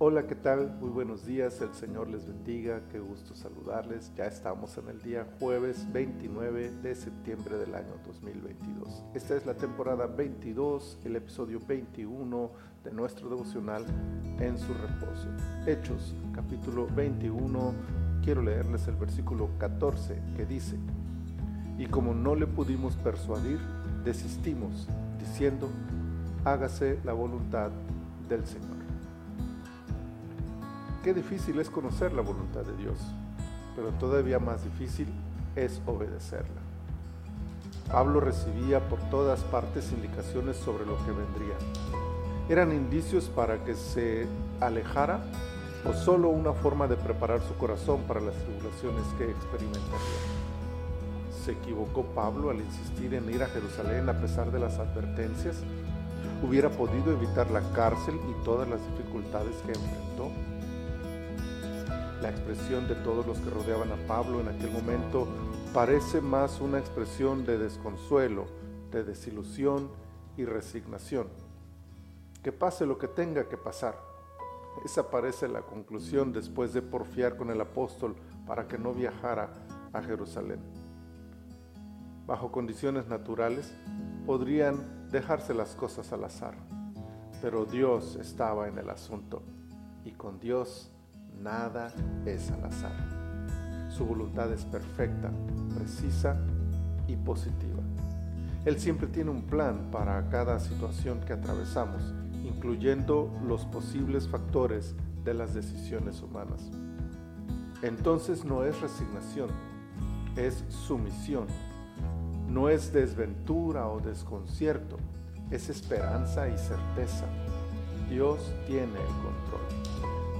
Hola, ¿qué tal? Muy buenos días, el Señor les bendiga, qué gusto saludarles. Ya estamos en el día jueves 29 de septiembre del año 2022. Esta es la temporada 22, el episodio 21 de nuestro devocional en su reposo. Hechos, capítulo 21, quiero leerles el versículo 14 que dice, y como no le pudimos persuadir, desistimos, diciendo, hágase la voluntad del Señor. Qué difícil es conocer la voluntad de Dios, pero todavía más difícil es obedecerla. Pablo recibía por todas partes indicaciones sobre lo que vendría. ¿Eran indicios para que se alejara o solo una forma de preparar su corazón para las tribulaciones que experimentaría? ¿Se equivocó Pablo al insistir en ir a Jerusalén a pesar de las advertencias? ¿Hubiera podido evitar la cárcel y todas las dificultades que enfrentó? La expresión de todos los que rodeaban a Pablo en aquel momento parece más una expresión de desconsuelo, de desilusión y resignación. Que pase lo que tenga que pasar. Esa parece la conclusión después de porfiar con el apóstol para que no viajara a Jerusalén. Bajo condiciones naturales podrían dejarse las cosas al azar, pero Dios estaba en el asunto y con Dios Nada es al azar. Su voluntad es perfecta, precisa y positiva. Él siempre tiene un plan para cada situación que atravesamos, incluyendo los posibles factores de las decisiones humanas. Entonces no es resignación, es sumisión. No es desventura o desconcierto, es esperanza y certeza. Dios tiene el control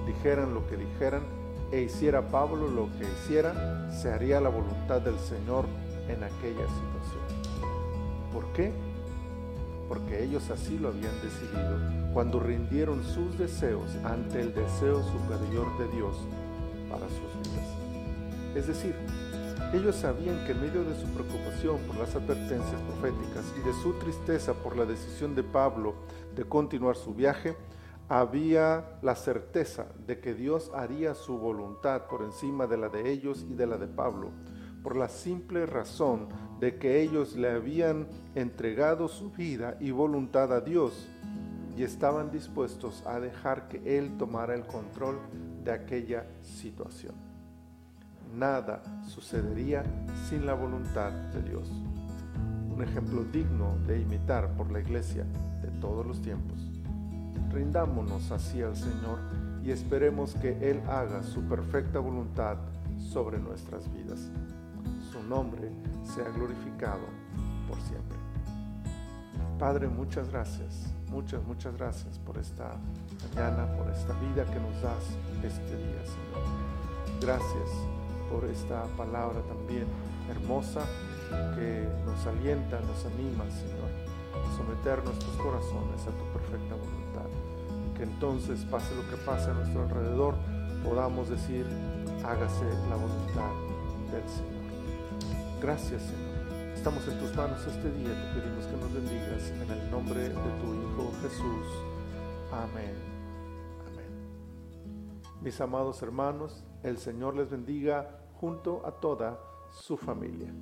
dijeran lo que dijeran e hiciera Pablo lo que hiciera, se haría la voluntad del Señor en aquella situación. ¿Por qué? Porque ellos así lo habían decidido cuando rindieron sus deseos ante el deseo superior de Dios para sus vidas. Es decir, ellos sabían que en medio de su preocupación por las advertencias proféticas y de su tristeza por la decisión de Pablo de continuar su viaje, había la certeza de que Dios haría su voluntad por encima de la de ellos y de la de Pablo, por la simple razón de que ellos le habían entregado su vida y voluntad a Dios y estaban dispuestos a dejar que Él tomara el control de aquella situación. Nada sucedería sin la voluntad de Dios. Un ejemplo digno de imitar por la iglesia de todos los tiempos. Rindámonos así al Señor y esperemos que Él haga su perfecta voluntad sobre nuestras vidas. Su nombre sea glorificado por siempre. Padre, muchas gracias, muchas, muchas gracias por esta mañana, por esta vida que nos das este día, Señor. Gracias por esta palabra también hermosa que nos alienta, nos anima, Señor, a someter nuestros corazones a tu perfecta voluntad que entonces pase lo que pase a nuestro alrededor, podamos decir, hágase la voluntad del Señor. Gracias Señor. Estamos en tus manos este día, te pedimos que nos bendigas en el nombre de tu Hijo Jesús. Amén. Amén. Mis amados hermanos, el Señor les bendiga junto a toda su familia.